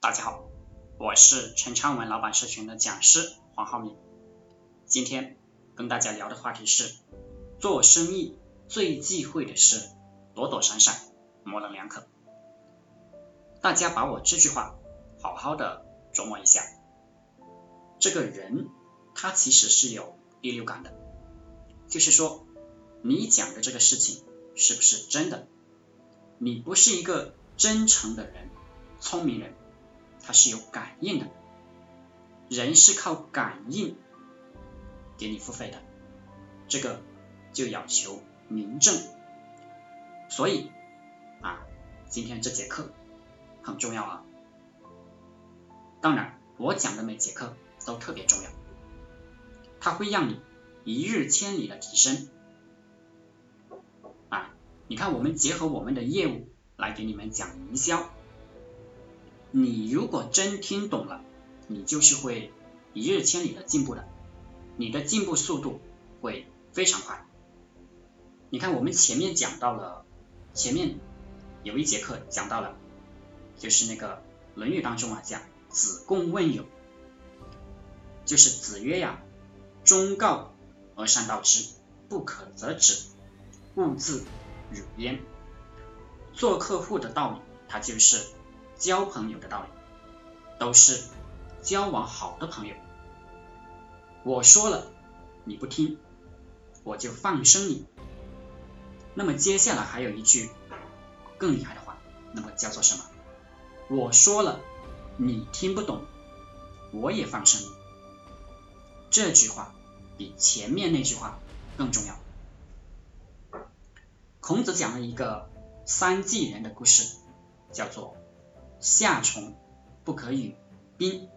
大家好，我是陈昌文老板社群的讲师黄浩明。今天跟大家聊的话题是，做生意最忌讳的是躲躲闪闪、模棱两可。大家把我这句话好好的琢磨一下。这个人他其实是有第六感的，就是说你讲的这个事情是不是真的？你不是一个真诚的人，聪明人。它是有感应的，人是靠感应给你付费的，这个就要求明正。所以啊，今天这节课很重要啊。当然，我讲的每节课都特别重要，它会让你一日千里的提升。啊，你看，我们结合我们的业务来给你们讲营销。你如果真听懂了，你就是会一日千里的进步的，你的进步速度会非常快。你看我们前面讲到了，前面有一节课讲到了，就是那个《论语》当中啊讲子贡问友，就是子曰呀，忠告而善道之，不可则止，勿自辱焉。做客户的道理，它就是。交朋友的道理，都是交往好的朋友。我说了你不听，我就放生你。那么接下来还有一句更厉害的话，那么叫做什么？我说了你听不懂，我也放生你。这句话比前面那句话更重要。孔子讲了一个三季人的故事，叫做。夏虫不可语冰。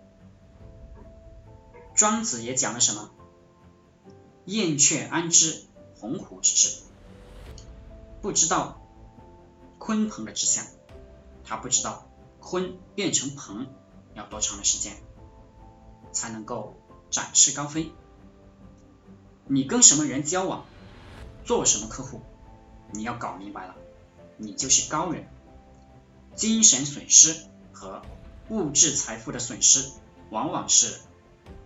庄子也讲了什么？燕雀安知鸿鹄之志？不知道鲲鹏的志向，他不知道鲲变成鹏要多长的时间才能够展翅高飞。你跟什么人交往，做什么客户，你要搞明白了，你就是高人。精神损失和物质财富的损失往往是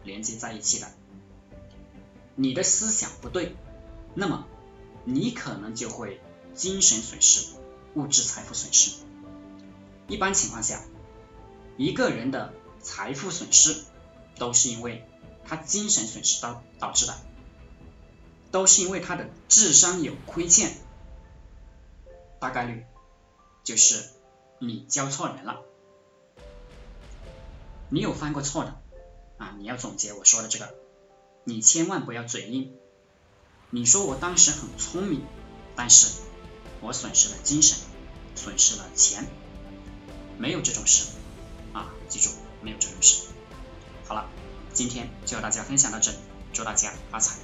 连接在一起的。你的思想不对，那么你可能就会精神损失、物质财富损失。一般情况下，一个人的财富损失都是因为他精神损失导导致的，都是因为他的智商有亏欠，大概率就是。你教错人了，你有犯过错的啊？你要总结我说的这个，你千万不要嘴硬。你说我当时很聪明，但是我损失了精神，损失了钱，没有这种事啊！记住，没有这种事。好了，今天就和大家分享到这里，祝大家发财。